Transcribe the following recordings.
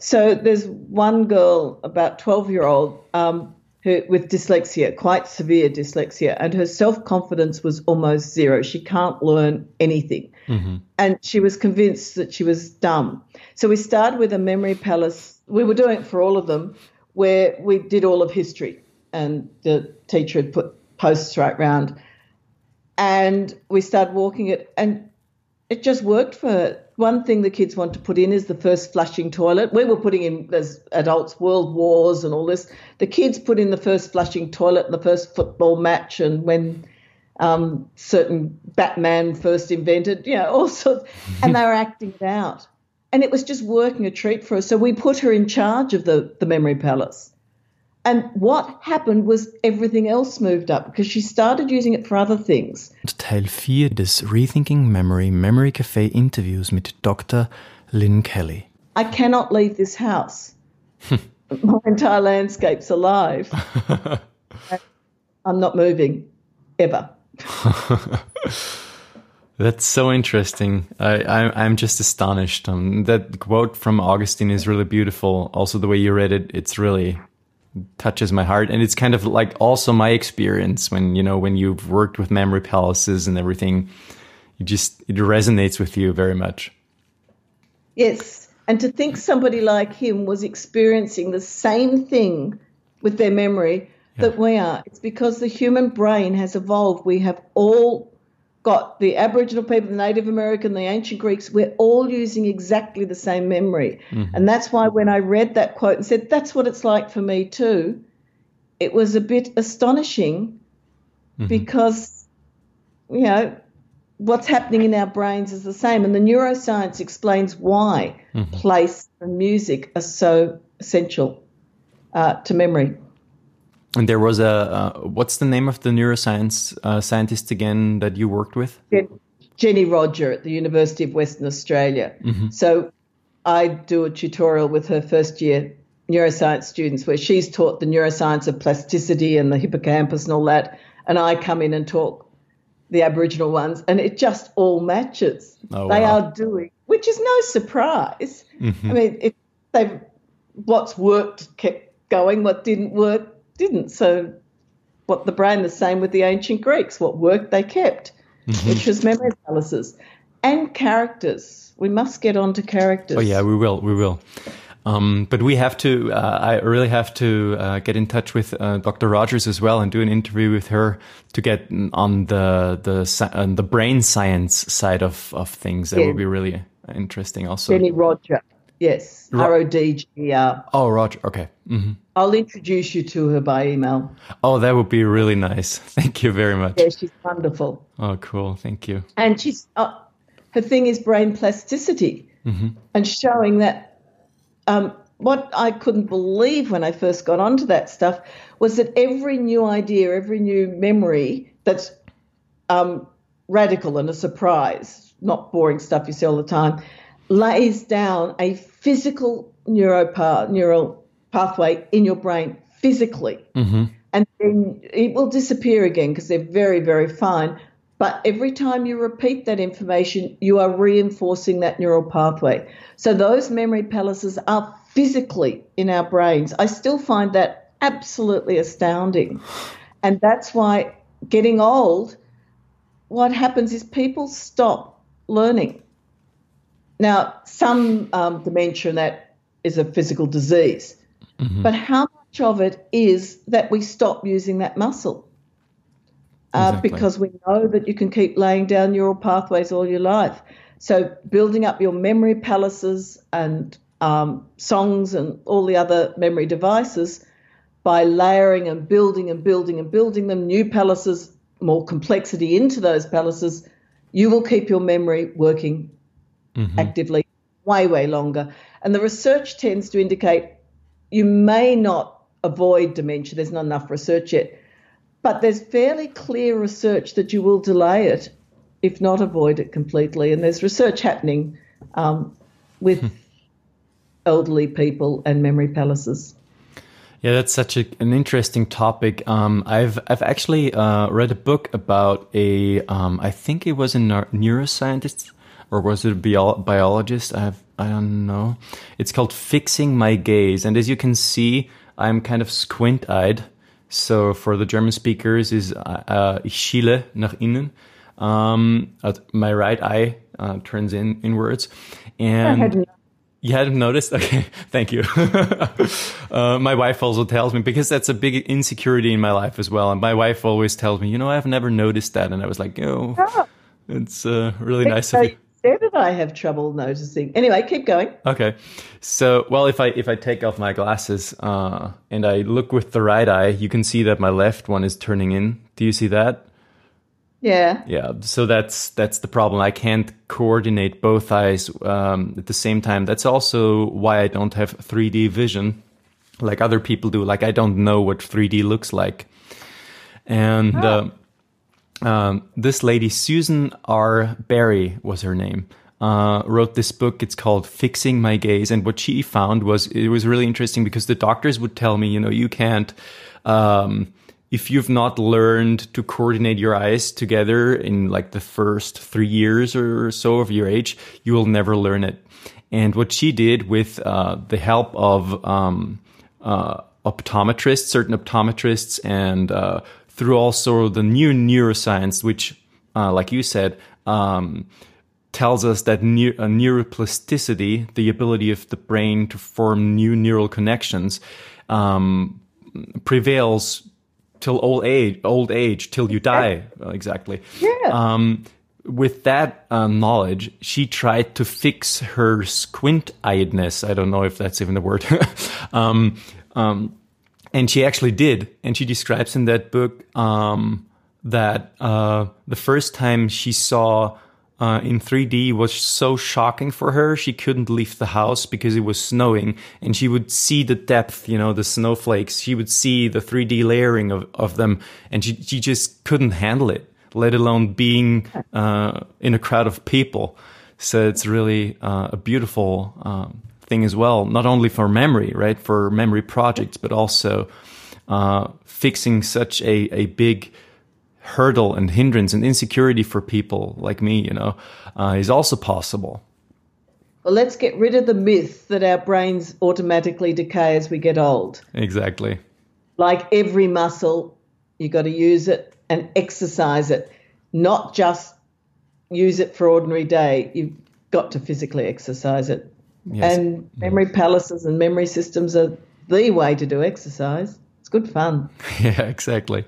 So there's one girl, about 12 year old, um, who, with dyslexia, quite severe dyslexia, and her self confidence was almost zero. She can't learn anything. Mm-hmm. And she was convinced that she was dumb. So we started with a memory palace. We were doing it for all of them, where we did all of history, and the teacher had put posts right round. And we started walking it, and it just worked for her. One thing the kids want to put in is the first flushing toilet. We were putting in as adults world wars and all this. The kids put in the first flushing toilet and the first football match and when um, certain Batman first invented, you know, all sorts, and they were acting it out. And it was just working a treat for us. So we put her in charge of the, the memory palace. And what happened was everything else moved up because she started using it for other things. Teil 4 des Rethinking Memory Memory Cafe Interviews mit Dr. Lynne Kelly. I cannot leave this house. My entire landscape's alive. I'm not moving ever. That's so interesting. I, I, am just astonished. Um, that quote from Augustine is really beautiful. Also, the way you read it, it's really touches my heart. And it's kind of like also my experience when you know when you've worked with memory palaces and everything you just it resonates with you very much. Yes. And to think somebody like him was experiencing the same thing with their memory yeah. that we are it's because the human brain has evolved. We have all got the Aboriginal people, the Native American, the ancient Greeks, we're all using exactly the same memory. Mm-hmm. And that's why when I read that quote and said, that's what it's like for me too, it was a bit astonishing mm-hmm. because, you know, what's happening in our brains is the same. And the neuroscience explains why mm-hmm. place and music are so essential uh, to memory. And there was a uh, what's the name of the neuroscience uh, scientist again that you worked with? Jenny Rodger at the University of Western Australia. Mm-hmm. So I do a tutorial with her first year neuroscience students where she's taught the neuroscience of plasticity and the hippocampus and all that, and I come in and talk the Aboriginal ones, and it just all matches. Oh, they wow. are doing, which is no surprise. Mm-hmm. I mean, if they've what's worked kept going, what didn't work didn't. So, what the brain, the same with the ancient Greeks, what worked they kept, mm-hmm. which was memory palaces and characters. We must get on to characters. Oh, yeah, we will. We will. Um, but we have to, uh, I really have to uh, get in touch with uh, Dr. Rodgers as well and do an interview with her to get on the the on the brain science side of, of things. That yeah. would be really interesting also. Jenny Rodger. Yes, R O D G R. Oh, Rodger. Okay. Mm-hmm. I'll introduce you to her by email. Oh, that would be really nice. Thank you very much. Yeah, she's wonderful. Oh, cool. Thank you. And she's uh, her thing is brain plasticity mm-hmm. and showing that. Um, what I couldn't believe when I first got onto that stuff was that every new idea, every new memory that's um, radical and a surprise, not boring stuff you see all the time, lays down a physical neuropath, neural pathway in your brain physically. Mm-hmm. And then it will disappear again because they're very, very fine. But every time you repeat that information, you are reinforcing that neural pathway. So those memory palaces are physically in our brains. I still find that absolutely astounding. And that's why getting old, what happens is people stop learning. Now, some um, dementia that is a physical disease, mm-hmm. but how much of it is that we stop using that muscle? Uh, exactly. Because we know that you can keep laying down neural pathways all your life. So, building up your memory palaces and um, songs and all the other memory devices by layering and building and building and building them, new palaces, more complexity into those palaces, you will keep your memory working mm-hmm. actively way, way longer. And the research tends to indicate you may not avoid dementia, there's not enough research yet, but there's fairly clear research that you will delay it, if not avoid it completely. And there's research happening um, with hmm. elderly people and memory palaces. Yeah, that's such a, an interesting topic. Um, I've I've actually uh, read a book about a um, I think it was a neuroscientist or was it a bio- biologist? I have, I don't know. It's called Fixing My Gaze. And as you can see, I'm kind of squint eyed. So for the German speakers is, uh, uh, ich schiele nach innen. Um, my right eye uh, turns in inwards. And you hadn't noticed? Okay, thank you. uh, my wife also tells me because that's a big insecurity in my life as well. And my wife always tells me, you know, I've never noticed that. And I was like, oh, oh. it's uh, really nice of you. Did I have trouble noticing? Anyway, keep going. Okay, so well, if I if I take off my glasses uh, and I look with the right eye, you can see that my left one is turning in. Do you see that? Yeah. Yeah. So that's that's the problem. I can't coordinate both eyes um, at the same time. That's also why I don't have 3D vision like other people do. Like I don't know what 3D looks like. And oh. uh, um, this lady, Susan R. Barry, was her name. Uh, wrote this book. It's called Fixing My Gaze. And what she found was it was really interesting because the doctors would tell me, you know, you can't. Um, if you've not learned to coordinate your eyes together in like the first three years or so of your age, you will never learn it. And what she did with uh, the help of um, uh, optometrists, certain optometrists, and uh, through also the new neuroscience, which, uh, like you said, um, tells us that ne- neuroplasticity, the ability of the brain to form new neural connections, um, prevails till old age, old age, till you die. exactly. Yeah. Um, with that uh, knowledge, she tried to fix her squint-eyedness. I don't know if that's even the word. um, um, and she actually did. And she describes in that book um, that uh, the first time she saw uh, in 3D was so shocking for her. She couldn't leave the house because it was snowing, and she would see the depth, you know, the snowflakes. She would see the 3D layering of, of them, and she she just couldn't handle it, let alone being uh, in a crowd of people. So it's really uh, a beautiful um, thing as well, not only for memory, right, for memory projects, but also uh, fixing such a a big hurdle and hindrance and insecurity for people like me, you know, uh, is also possible. Well, let's get rid of the myth that our brains automatically decay as we get old. Exactly. Like every muscle, you've got to use it and exercise it, not just use it for ordinary day. You've got to physically exercise it. Yes. And memory yes. palaces and memory systems are the way to do exercise. It's good fun. Yeah, exactly.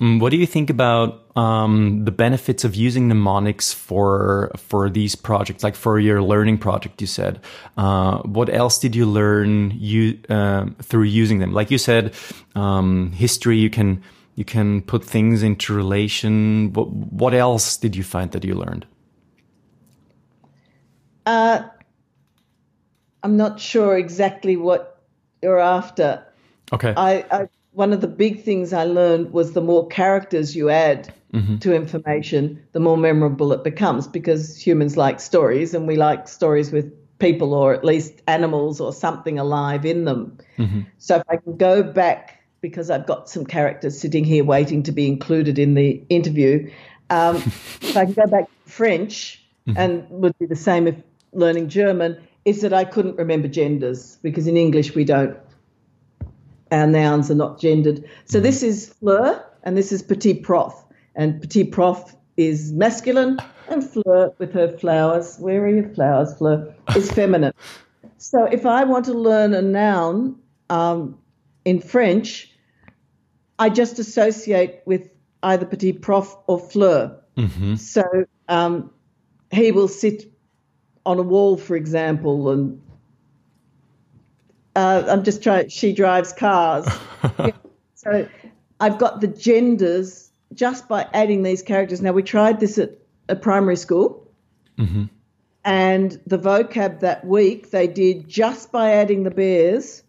Mm, what do you think about um, the benefits of using mnemonics for for these projects, like for your learning project? You said. Uh, what else did you learn you uh, through using them? Like you said, um, history. You can you can put things into relation. What what else did you find that you learned? Uh, I'm not sure exactly what you're after. Okay. I, I one of the big things I learned was the more characters you add mm-hmm. to information, the more memorable it becomes because humans like stories and we like stories with people or at least animals or something alive in them. Mm-hmm. So if I can go back, because I've got some characters sitting here waiting to be included in the interview, um, if I can go back to French mm-hmm. and would be the same if learning German, is that I couldn't remember genders because in English we don't our nouns are not gendered. So this is fleur and this is petit prof. And petit prof is masculine and fleur with her flowers. Where are your flowers, fleur? Is feminine. so if I want to learn a noun um, in French, I just associate with either petit prof or fleur. Mm-hmm. So um, he will sit on a wall, for example, and uh, I'm just trying. She drives cars. yeah. So I've got the genders just by adding these characters. Now we tried this at a primary school, mm-hmm. and the vocab that week they did just by adding the bears.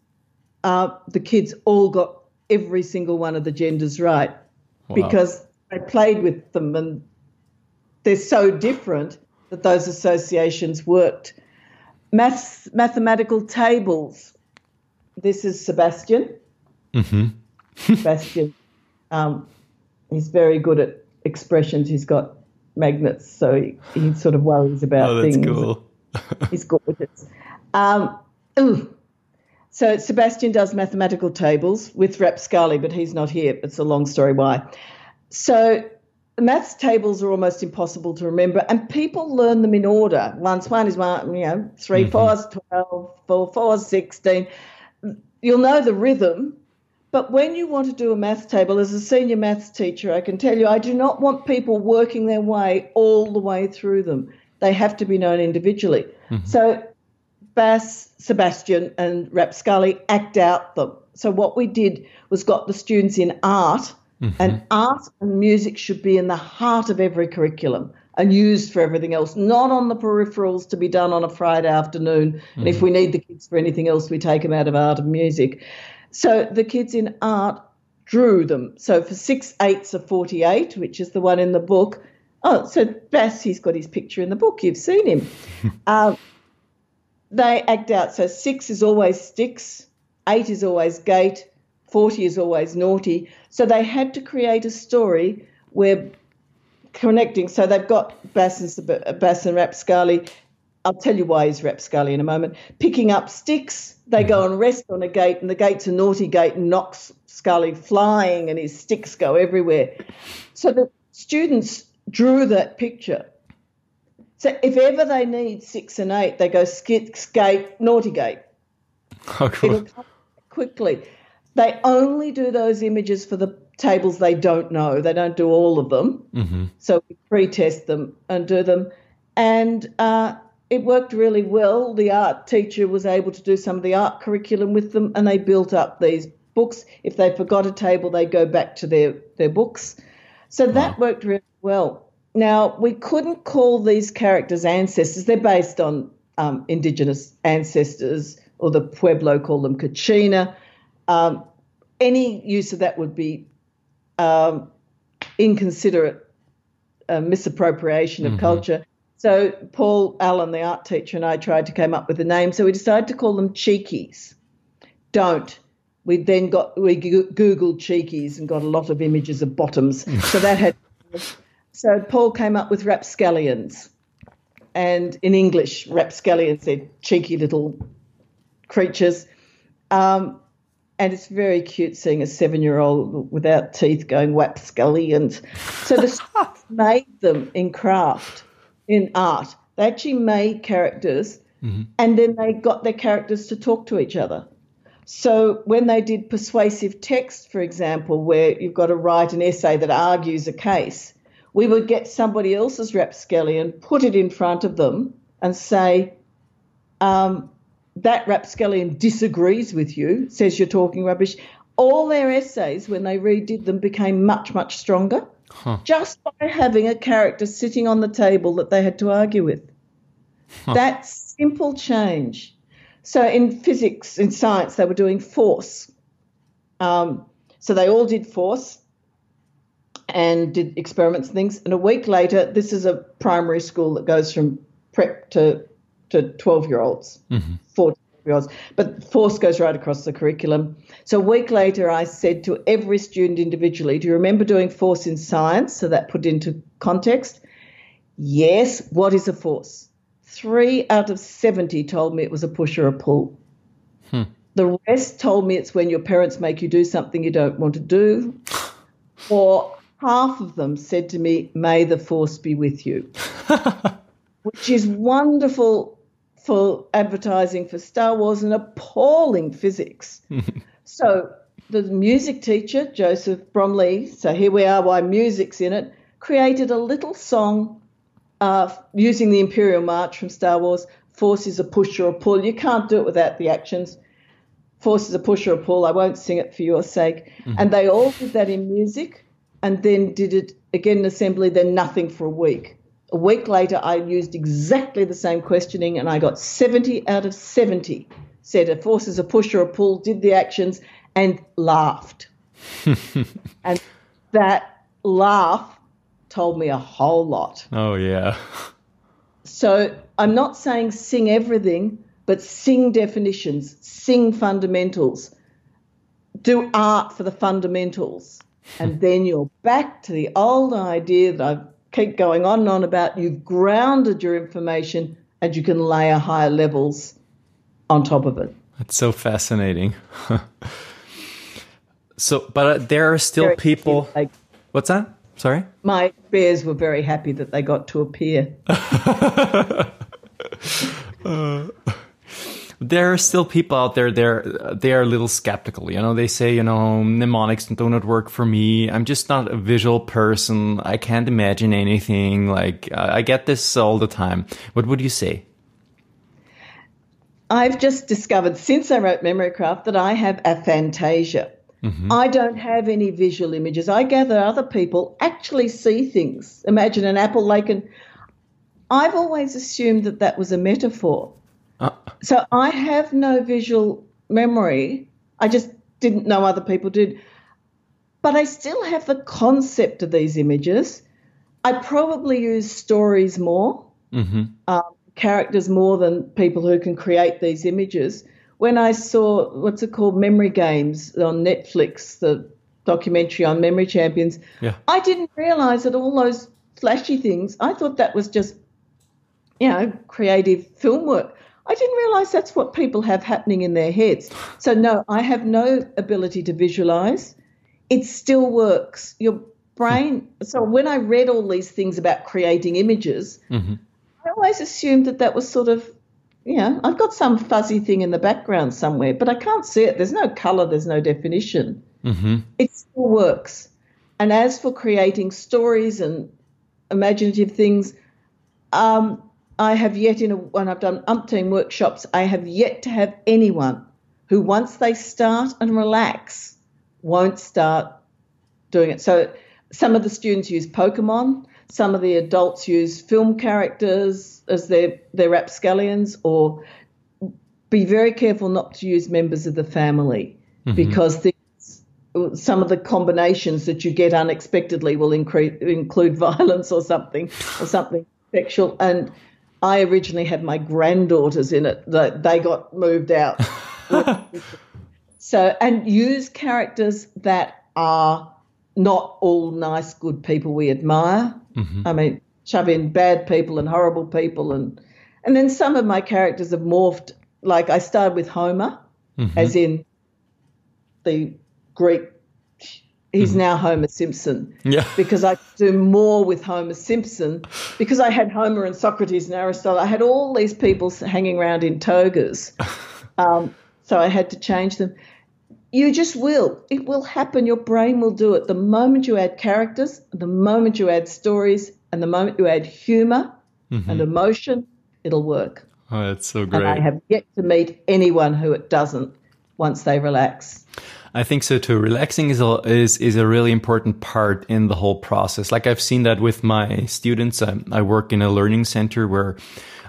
Uh, the kids all got every single one of the genders right wow. because I played with them and they're so different that those associations worked. Maths, mathematical tables this is Sebastian. Mm-hmm. Sebastian. Um, he's very good at expressions. He's got magnets, so he, he sort of worries about oh, things. cool. He's gorgeous. Um, ooh. So Sebastian does mathematical tables with Rapscali, but he's not here. It's a long story why. So the maths tables are almost impossible to remember, and people learn them in order. Once one is one, you know, three mm-hmm. fours, 12, four fours, 16. You'll know the rhythm, but when you want to do a maths table, as a senior maths teacher, I can tell you I do not want people working their way all the way through them. They have to be known individually. Mm-hmm. So Bass, Sebastian, and Rapscali act out them. So what we did was got the students in art, mm-hmm. and art and music should be in the heart of every curriculum and used for everything else, not on the peripherals to be done on a Friday afternoon. Mm-hmm. And if mm-hmm. we need the kids for anything else, we take them out of art and music. So the kids in art drew them. So for six eights of 48, which is the one in the book, oh, so Bass, he's got his picture in the book. You've seen him. um, they act out. So six is always sticks, eight is always gate, 40 is always naughty. So they had to create a story where connecting. So they've got Bass and, Bass and Rapscali. I'll tell you why he's Rapscali in a moment. Picking up sticks, they go mm-hmm. and rest on a gate, and the gate's a naughty gate and knocks Scully flying, and his sticks go everywhere. So the students drew that picture so if ever they need six and eight, they go skit, skate, naughty gate. Oh, cool. It'll come quickly. They only do those images for the tables they don't know. They don't do all of them. Mm-hmm. So we pre-test them and do them. And uh, it worked really well. The art teacher was able to do some of the art curriculum with them, and they built up these books. If they forgot a table, they go back to their, their books. So that worked really well. Now, we couldn't call these characters ancestors. They're based on um, indigenous ancestors, or the Pueblo call them Kachina. Um, any use of that would be um, inconsiderate uh, misappropriation of mm-hmm. culture. So Paul Allen, the art teacher, and I tried to come up with a name. So we decided to call them Cheekies. Don't. We then got we googled Cheekies and got a lot of images of bottoms. so that had so Paul came up with rapscallions. And in English, rapscallions, they're cheeky little creatures. Um, and it's very cute seeing a seven year old without teeth going rapscallions. So the staff made them in craft, in art. They actually made characters mm-hmm. and then they got their characters to talk to each other. So when they did persuasive text, for example, where you've got to write an essay that argues a case, we would get somebody else's rapscallion, put it in front of them, and say, um, that rapscallion disagrees with you, says you're talking rubbish. All their essays, when they redid them, became much, much stronger huh. just by having a character sitting on the table that they had to argue with. Huh. That simple change. So in physics, in science, they were doing force. Um, so they all did force and did experiments and things. And a week later, this is a primary school that goes from prep to to 12 year olds, mm-hmm. 14 year olds. But force goes right across the curriculum. So a week later, I said to every student individually, Do you remember doing force in science? So that put into context. Yes. What is a force? Three out of 70 told me it was a push or a pull. Hmm. The rest told me it's when your parents make you do something you don't want to do, or half of them said to me, May the force be with you, which is wonderful for advertising for Star Wars and appalling physics. so the music teacher, Joseph Bromley, so here we are, why music's in it, created a little song uh, using the Imperial March from Star Wars. Force is a push or a pull. You can't do it without the actions. Force is a push or a pull. I won't sing it for your sake. Mm-hmm. And they all did that in music and then did it again in assembly, then nothing for a week. A week later, I used exactly the same questioning and I got 70 out of 70 said a force is a push or a pull, did the actions, and laughed. and that laugh told me a whole lot. Oh, yeah. So I'm not saying sing everything, but sing definitions, sing fundamentals, do art for the fundamentals and then you're back to the old idea that I've keep going on and on about you've grounded your information and you can layer higher levels on top of it. That's so fascinating. so, but uh, there are still very people. Like, what's that? Sorry? My bears were very happy that they got to appear. uh, there are still people out there they're they are a little skeptical you know? They say you know mnemonics do not work for me. I'm just not a visual person. I can't imagine anything like i get this all the time. What would you say? I've just discovered since i wrote memory craft that i have aphantasia. Mm-hmm. i don't have any visual images. I gather other people actually see things. Imagine an apple lake and i've always assumed that that was a metaphor uh, so I have no visual memory. I just didn't know other people did. But I still have the concept of these images. I probably use stories more, mm-hmm. um, characters more than people who can create these images. When I saw what's it called, Memory Games on Netflix, the documentary on memory champions, yeah. I didn't realize that all those flashy things, I thought that was just, you know, creative film work. I didn't realize that's what people have happening in their heads. So, no, I have no ability to visualize. It still works. Your brain. So, when I read all these things about creating images, mm-hmm. I always assumed that that was sort of, you know, I've got some fuzzy thing in the background somewhere, but I can't see it. There's no color, there's no definition. Mm-hmm. It still works. And as for creating stories and imaginative things, um, I have yet, in a, when I've done umpteen workshops, I have yet to have anyone who, once they start and relax, won't start doing it. So some of the students use Pokemon, some of the adults use film characters as their, their rapscallions, or be very careful not to use members of the family mm-hmm. because the, some of the combinations that you get unexpectedly will incre- include violence or something or something sexual and I originally had my granddaughters in it. They got moved out. so, and use characters that are not all nice, good people we admire. Mm-hmm. I mean, shove in bad people and horrible people, and and then some of my characters have morphed. Like I started with Homer, mm-hmm. as in the Greek he's mm-hmm. now Homer Simpson. Yeah. Because I do more with Homer Simpson because I had Homer and Socrates and Aristotle. I had all these people hanging around in togas. Um, so I had to change them. You just will. It will happen. Your brain will do it. The moment you add characters, the moment you add stories, and the moment you add humor mm-hmm. and emotion, it'll work. Oh, that's so great. And I have yet to meet anyone who it doesn't once they relax. I think so too. Relaxing is a, is is a really important part in the whole process. Like I've seen that with my students. I, I work in a learning center where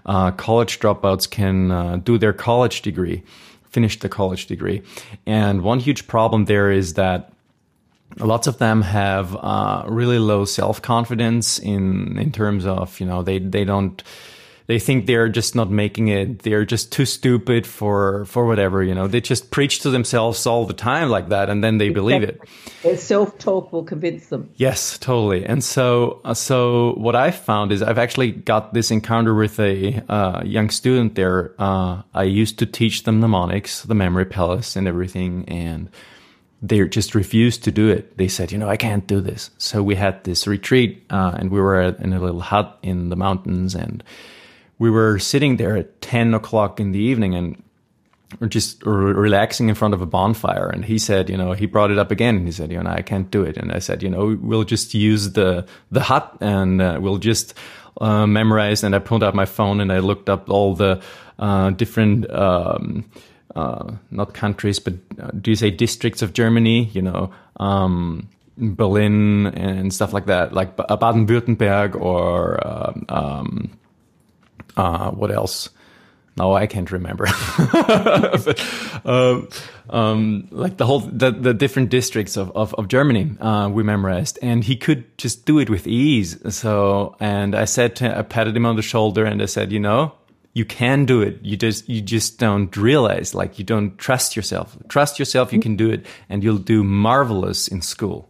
uh, college dropouts can uh, do their college degree, finish the college degree, and one huge problem there is that lots of them have uh, really low self confidence in in terms of you know they they don't they think they're just not making it. They're just too stupid for for whatever, you know. They just preach to themselves all the time like that, and then they exactly. believe it. Their self talk will convince them. Yes, totally. And so, uh, so what I found is I've actually got this encounter with a uh, young student there. Uh, I used to teach them mnemonics, the memory palace, and everything, and they just refused to do it. They said, you know, I can't do this. So we had this retreat, uh, and we were in a little hut in the mountains, and we were sitting there at 10 o'clock in the evening and just relaxing in front of a bonfire. And he said, you know, he brought it up again and he said, you know, I can't do it. And I said, you know, we'll just use the, the hut and uh, we'll just uh, memorize. And I pulled out my phone and I looked up all the uh, different, um, uh, not countries, but uh, do you say districts of Germany? You know, um, Berlin and stuff like that, like Baden-Württemberg or um, um uh, what else? No, I can't remember. but, um, um, like the whole the, the different districts of of, of Germany, uh, we memorized, and he could just do it with ease. So, and I said, to, I patted him on the shoulder, and I said, you know, you can do it. You just you just don't realize, like you don't trust yourself. Trust yourself, you can do it, and you'll do marvelous in school.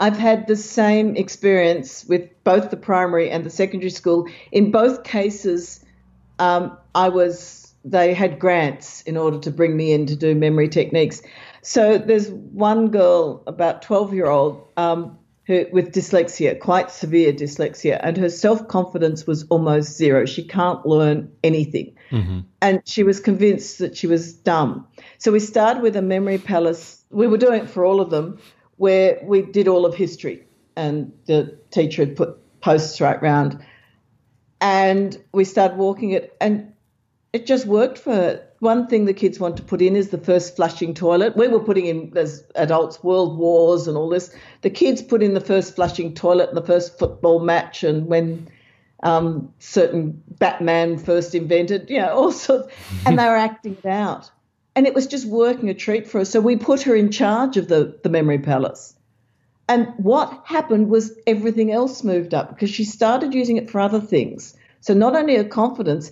I've had the same experience with both the primary and the secondary school. In both cases, um, I was they had grants in order to bring me in to do memory techniques. So there's one girl, about 12 year old, um, who, with dyslexia, quite severe dyslexia, and her self confidence was almost zero. She can't learn anything. Mm-hmm. And she was convinced that she was dumb. So we started with a memory palace. We were doing it for all of them, where we did all of history, and the teacher had put posts right round. And we started walking it, and it just worked for her one thing the kids want to put in is the first flushing toilet. We were putting in as adults world wars and all this. The kids put in the first flushing toilet and the first football match and when um, certain Batman first invented, you know, all sorts, and they were acting it out. And it was just working a treat for us. So we put her in charge of the, the memory palace. And what happened was everything else moved up because she started using it for other things. So not only her confidence,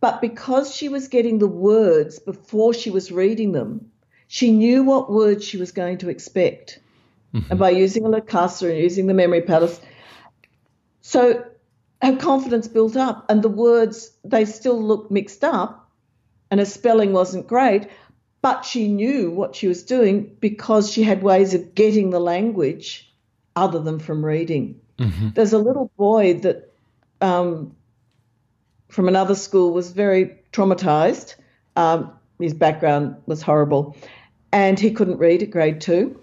but because she was getting the words before she was reading them, she knew what words she was going to expect. Mm-hmm. And by using a lukasa and using the memory palace, so her confidence built up, and the words, they still looked mixed up, and her spelling wasn't great, but she knew what she was doing because she had ways of getting the language other than from reading. Mm-hmm. There's a little boy that um, from another school was very traumatized. Um, his background was horrible. And he couldn't read at grade two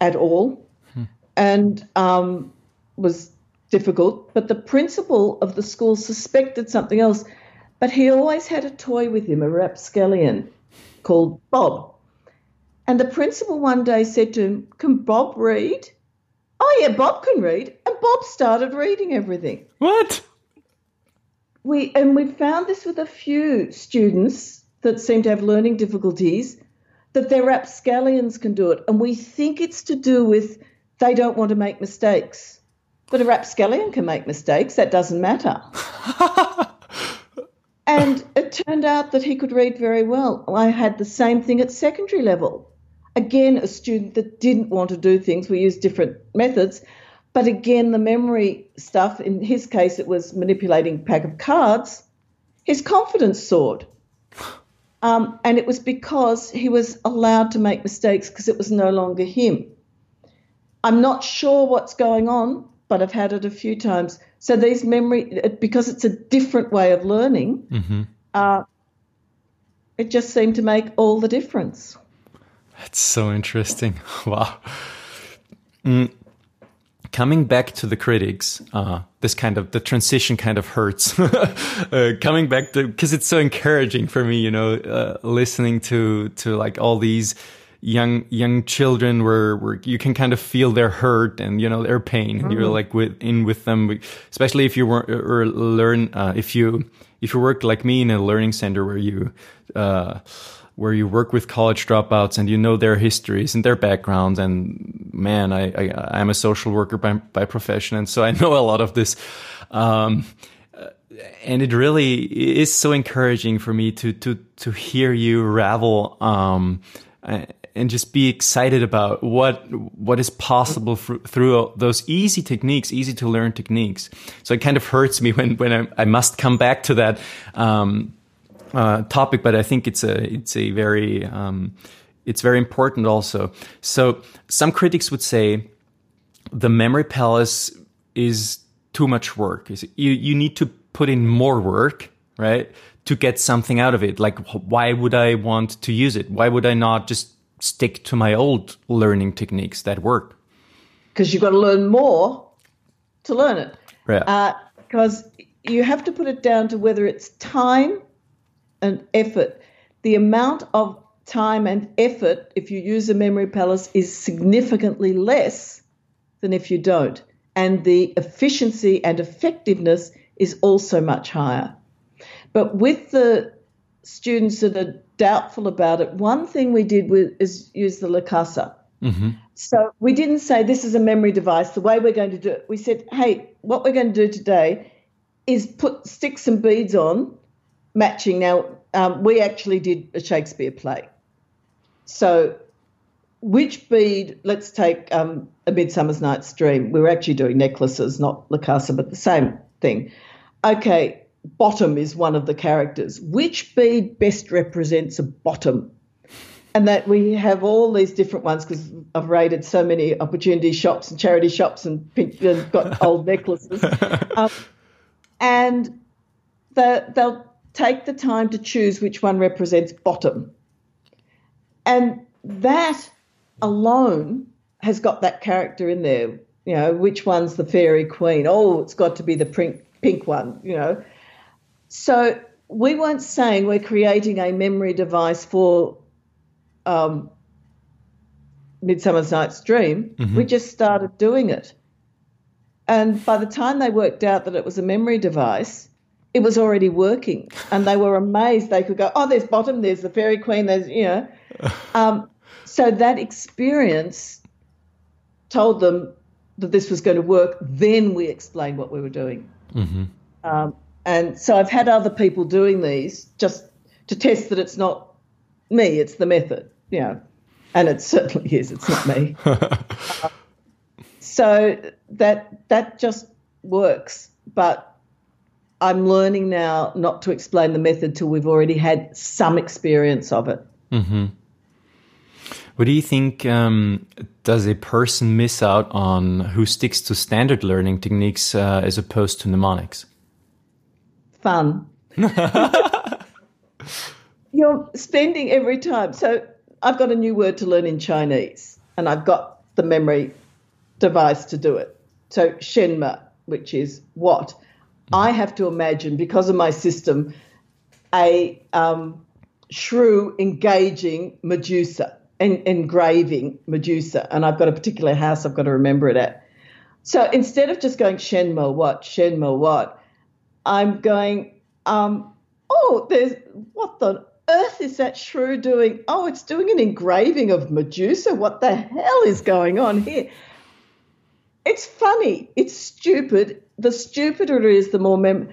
at all hmm. and um, was difficult. But the principal of the school suspected something else. But he always had a toy with him, a rapscallion called Bob. And the principal one day said to him, Can Bob read? Oh, yeah, Bob can read. And Bob started reading everything. What? we and we found this with a few students that seem to have learning difficulties that their rapscallions can do it and we think it's to do with they don't want to make mistakes but a rapscallion can make mistakes that doesn't matter and it turned out that he could read very well i had the same thing at secondary level again a student that didn't want to do things we used different methods but again, the memory stuff, in his case, it was manipulating a pack of cards, his confidence soared. Um, and it was because he was allowed to make mistakes because it was no longer him. I'm not sure what's going on, but I've had it a few times. So these memory, because it's a different way of learning, mm-hmm. uh, it just seemed to make all the difference. That's so interesting. Wow. Mm, coming back to the critics, uh, this kind of the transition kind of hurts. uh, coming back to because it's so encouraging for me, you know, uh, listening to to like all these young young children where where you can kind of feel their hurt and you know their pain, and you're mm-hmm. like with in with them, especially if you were or learn uh, if you if you work like me in a learning center where you uh, where you work with college dropouts and you know their histories and their backgrounds. And man, I, I am a social worker by by profession, and so I know a lot of this. Um, and it really is so encouraging for me to to to hear you ravel um, and just be excited about what what is possible through those easy techniques, easy to learn techniques. So it kind of hurts me when when I, I must come back to that. Um, uh, topic, but I think it's a it's a very um, it's very important also. So some critics would say the memory palace is too much work. You you need to put in more work, right, to get something out of it. Like why would I want to use it? Why would I not just stick to my old learning techniques that work? Because you've got to learn more to learn it. Right. Because uh, you have to put it down to whether it's time and effort. The amount of time and effort, if you use a memory palace, is significantly less than if you don't. And the efficiency and effectiveness is also much higher. But with the students that are doubtful about it, one thing we did is use the lukasa. Mm-hmm. So we didn't say this is a memory device, the way we're going to do it. We said, hey, what we're going to do today is put stick some beads on matching. Now, um, we actually did a Shakespeare play. So which bead, let's take um, A Midsummer's Night's Dream. We were actually doing necklaces, not lukasa, but the same thing. Okay, bottom is one of the characters. Which bead best represents a bottom? And that we have all these different ones because I've raided so many opportunity shops and charity shops and, and got old necklaces. Um, and the, they'll take the time to choose which one represents bottom. And that alone has got that character in there. You know, which one's the fairy queen? Oh, it's got to be the pink, pink one, you know. So we weren't saying we're creating a memory device for um, Midsummer's Night's Dream. Mm-hmm. We just started doing it. And by the time they worked out that it was a memory device, it was already working. And they were amazed. They could go, oh, there's bottom, there's the fairy queen, there's, you know. Um, so that experience told them that this was going to work. Then we explained what we were doing. Mm-hmm. Um, and so I've had other people doing these just to test that it's not me, it's the method, you know. And it certainly is, it's not me. uh, so that that just works. But I'm learning now not to explain the method till we've already had some experience of it. Mm-hmm. What do you think? Um, does a person miss out on who sticks to standard learning techniques uh, as opposed to mnemonics? Fun. You're spending every time. So I've got a new word to learn in Chinese, and I've got the memory device to do it. So shenme, which is what I have to imagine because of my system, a um, shrew engaging Medusa en- engraving Medusa, and I've got a particular house I've got to remember it at. So instead of just going Shenme what, Shenme what, I'm going, um, oh, there's what the earth is that shrew doing? Oh, it's doing an engraving of Medusa. What the hell is going on here? It's funny. It's stupid. The stupider it is, the more mem.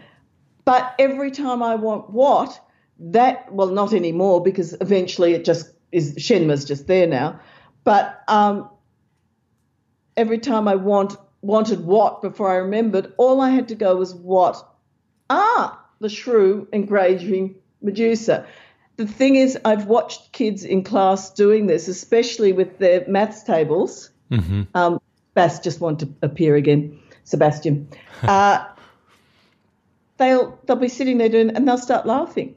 But every time I want what, that well, not anymore because eventually it just is Shenme's just there now. But um, every time I want wanted what before I remembered, all I had to go was what. Ah, the shrew engraving Medusa. The thing is, I've watched kids in class doing this, especially with their maths tables. Mm-hmm. Um, Bass just want to appear again, Sebastian. Uh, they'll they'll be sitting there doing, and they'll start laughing.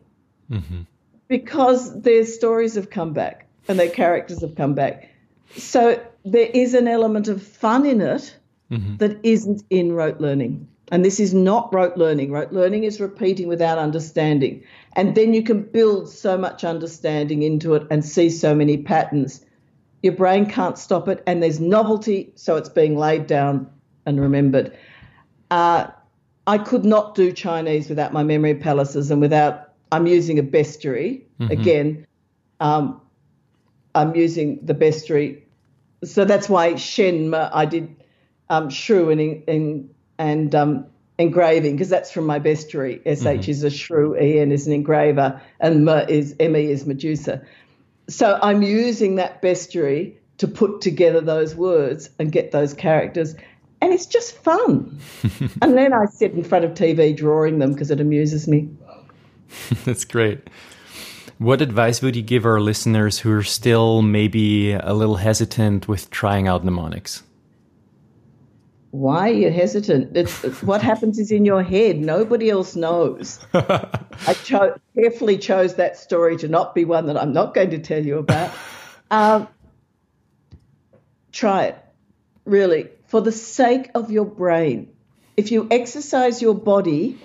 Mm-hmm because their stories have come back and their characters have come back. So there is an element of fun in it mm-hmm. that isn't in rote learning. And this is not rote learning. Rote learning is repeating without understanding. And then you can build so much understanding into it and see so many patterns. Your brain can't stop it, and there's novelty, so it's being laid down and remembered. Uh, I could not do Chinese without my memory palaces and without I'm using a bestiary. Mm-hmm. Again, um, I'm using the bestiary. So that's why Shen, I did um, shrew and, and, and um, engraving because that's from my bestiary. SH mm-hmm. is a shrew, EN is an engraver, and M is, ME is Medusa. So I'm using that bestiary to put together those words and get those characters. And it's just fun. and then I sit in front of TV drawing them because it amuses me. That's great. What advice would you give our listeners who are still maybe a little hesitant with trying out mnemonics? Why are you hesitant? It's, what happens is in your head. Nobody else knows. I cho- carefully chose that story to not be one that I'm not going to tell you about. Um, try it, really, for the sake of your brain. If you exercise your body,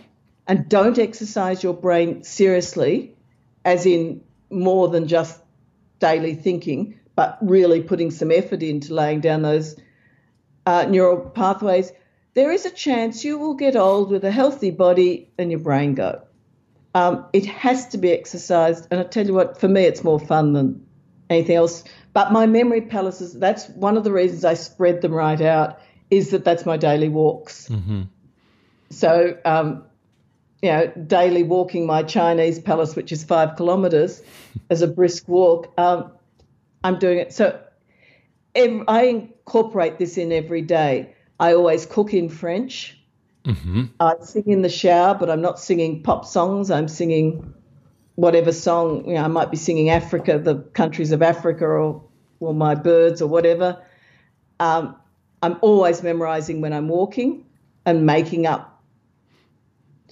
and don't exercise your brain seriously, as in more than just daily thinking, but really putting some effort into laying down those uh, neural pathways, there is a chance you will get old with a healthy body and your brain go. Um, it has to be exercised, and I tell you what, for me, it's more fun than anything else. But my memory palaces, that's one of the reasons I spread them right out, is that that's my daily walks. Mm-hmm. So um, you know, daily walking my Chinese palace, which is five kilometres, as a brisk walk. Um, I'm doing it. So I incorporate this in every day. I always cook in French. I sing in the shower, but I'm not singing pop songs. I'm singing whatever song. You know, I might be singing Africa, the countries of Africa, or or my birds, or whatever. Um, I'm always memorizing when I'm walking and making up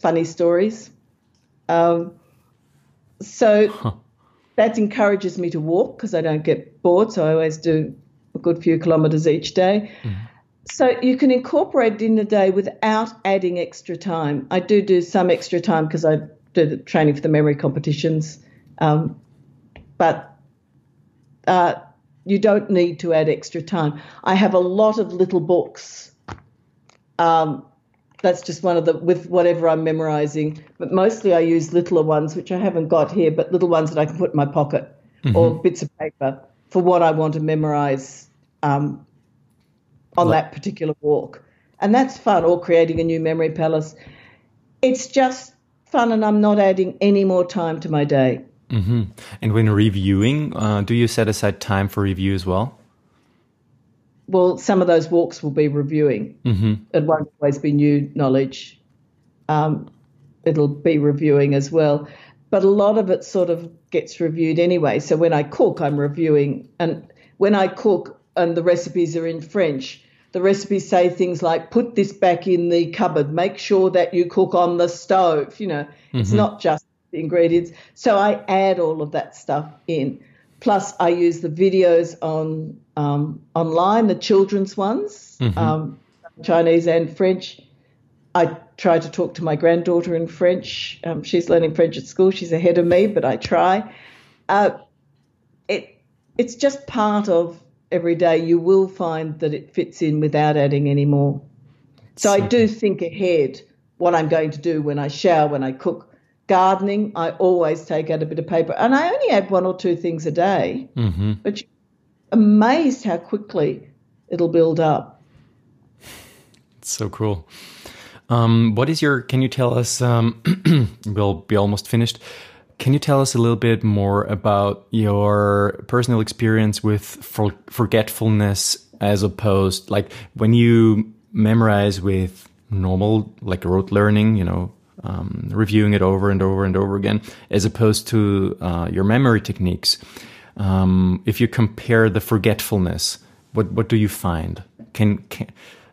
funny stories. Um, so that encourages me to walk because I don't get bored. So I always do a good few kilometres each day. So you can incorporate it in the day without adding extra time. I do do some extra time because I do the training for the memory competitions, um, but uh, you don't need to add extra time. I have a lot of little books. Um, that's just one of the with whatever I'm memorizing, but mostly I use littler ones, which I haven't got here, but little ones that I can put in my pocket or bits of paper for what I want to memorize um, on Like- that particular walk. And that's fun, or creating a new memory palace. It's just fun, and I'm not adding any more time to my day. And when reviewing, uh, do you set aside time for review as well? Well, some of those walks will be reviewing. Mm-hmm. It won't always be new knowledge. Um, it'll be reviewing as well. But a lot of it sort of gets reviewed anyway. So when I cook, I'm reviewing. And when I cook and the recipes are in French, the recipes say things like put this back in the cupboard, make sure that you cook on the stove. You know, it's not just the ingredients. So I add all of that stuff in. Plus, I use the videos on um, online, the children's ones, um, Chinese and French. I try to talk to my granddaughter in French. Um, she's learning French at school. She's ahead of me, but I try. Uh, it it's just part of every day. You will find that it fits in without adding any more. So I do think ahead what I'm going to do when I shower, when I cook. Gardening, I always take out a bit of paper, and I only add one or two things a day. Mm-hmm. But you're amazed how quickly it'll build up. It's so cool. Um, what is your? Can you tell us? Um, we'll be almost finished. Can you tell us a little bit more about your personal experience with for, forgetfulness as opposed, like when you memorize with normal, like rote learning, you know, um, reviewing it over and over and over again, as opposed to uh, your memory techniques. Um, if you compare the forgetfulness, what what do you find? Can, can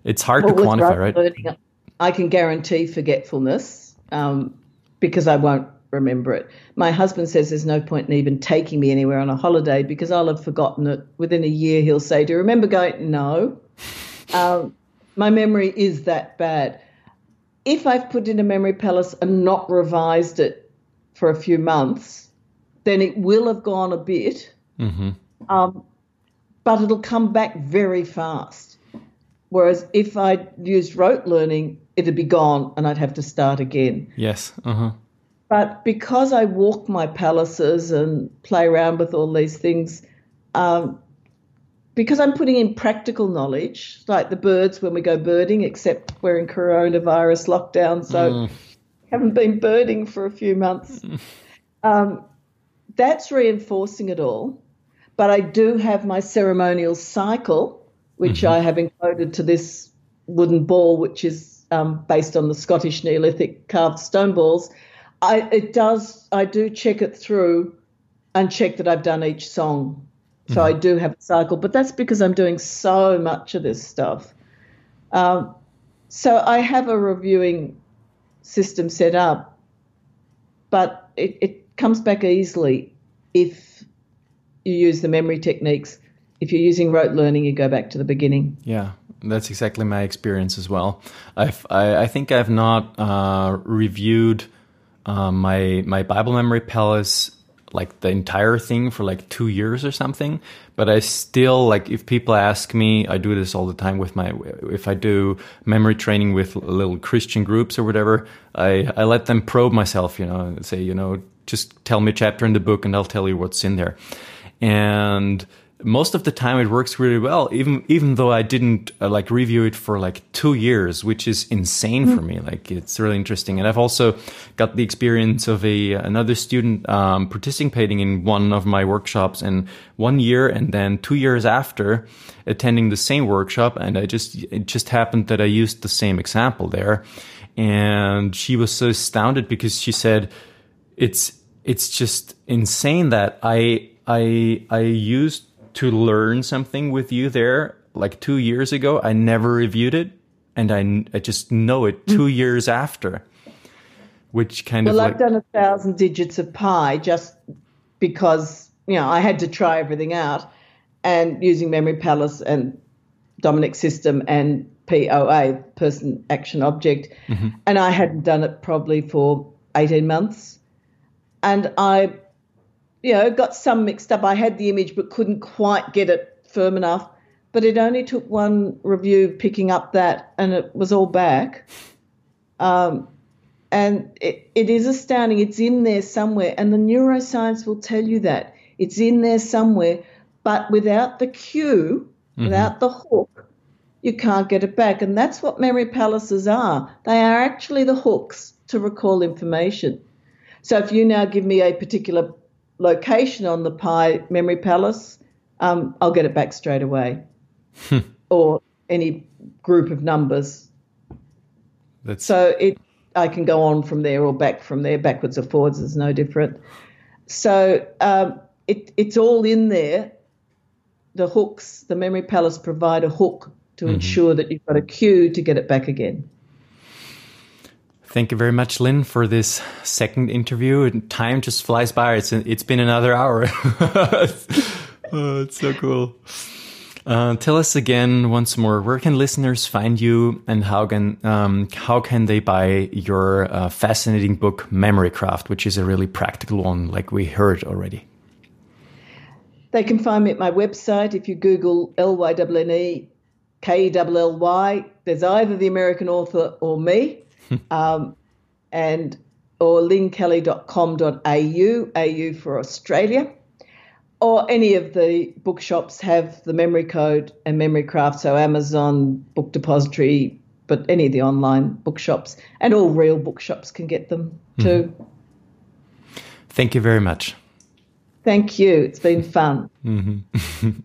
it's hard Well, to quantify, right? learning, I can guarantee forgetfulness um, because I won't remember it. My husband says there's no point in even taking me anywhere on a holiday because I'll have forgotten it within a year. He'll say, "Do you remember going?" No. Um, my memory is that bad. If I've put in a memory palace and not revised it for a few months, then it will have gone a bit, um, but it'll come back very fast. Whereas if I used rote learning, it'd be gone and I'd have to start again. Yes. Uh huh. But because I walk my palaces and play around with all these things, um, because I'm putting in practical knowledge, like the birds when we go birding, except we're in coronavirus lockdown, so haven't been birding for a few months. um, that's reinforcing it all. But I do have my ceremonial cycle, which I have encoded to this wooden ball, which is um, based on the Scottish Neolithic carved stone balls. I it does I do check it through and check that I've done each song. So I do have a cycle, but that's because I'm doing so much of this stuff. Um, so I have a reviewing system set up, but it, it comes back easily if you use the memory techniques. If you're using rote learning, you go back to the beginning. Yeah, that's exactly my experience as well. I've, I, I think I've not uh, reviewed uh, my my Bible memory palace like the entire thing for like two years or something. But I still like if people ask me, I do this all the time with my if I do memory training with little Christian groups or whatever. I I let them probe myself, you know, and say you know just tell me a chapter in the book and I'll tell you what's in there. And most of the time it works really well even even though i didn't uh, like review it for like two years which is insane mm. for me. Like it's really interesting. And i've also got the experience of a another student um, participating in one of my workshops and one year and then two years after attending the same workshop. And i just it just happened that i used the same example there. And she was so astounded because she said it's it's just insane that i i i used to learn something with you there like two years ago. I never reviewed it, and I, I just know it two mm. years after. Which kind well, of Well, I've done a thousand digits of pi just because you know I had to try everything out, and using Memory Palace and Dominic System and POA, Person Action Object, mm-hmm. and I hadn't done it probably for eighteen months, and I you know, got some mixed up. I had the image but couldn't quite get it firm enough. But it only took one review picking up that, and it was all back. Um, and it, it is astounding. It's in there somewhere, and the neuroscience will tell you that it's in there somewhere. But without the cue, mm-hmm. without the hook, you can't get it back. And that's what memory palaces are. They are actually the hooks to recall information. So if you now give me a particular location on the Pi Memory Palace, um, I'll get it back straight away. Hmm. or any group of numbers. That's... So it, I can go on from there or back from there, backwards or forwards is no different. So um, it, it's all in there. The hooks, the Memory Palace provide a hook to mm-hmm. ensure that you've got a cue to get it back again. Thank you very much, Lynne, for this second interview. Time just flies by. It's it's been another hour. oh, it's so cool. Uh, tell us again once more where can listeners find you and how can um, how can they buy your uh, fascinating book Memory Craft, which is a really practical one, like we heard already. They can find me at my website. If you Google L Y N N E K L L Y, there's either the American author or me. um, and or lynnekelly.com.au, AU for Australia, or any of the bookshops have the memory code and memory craft, so Amazon, Book Depository, but any of the online bookshops and all real bookshops can get them too. Mm-hmm. Thank you very much. Thank you. It's been fun. Mm-hmm.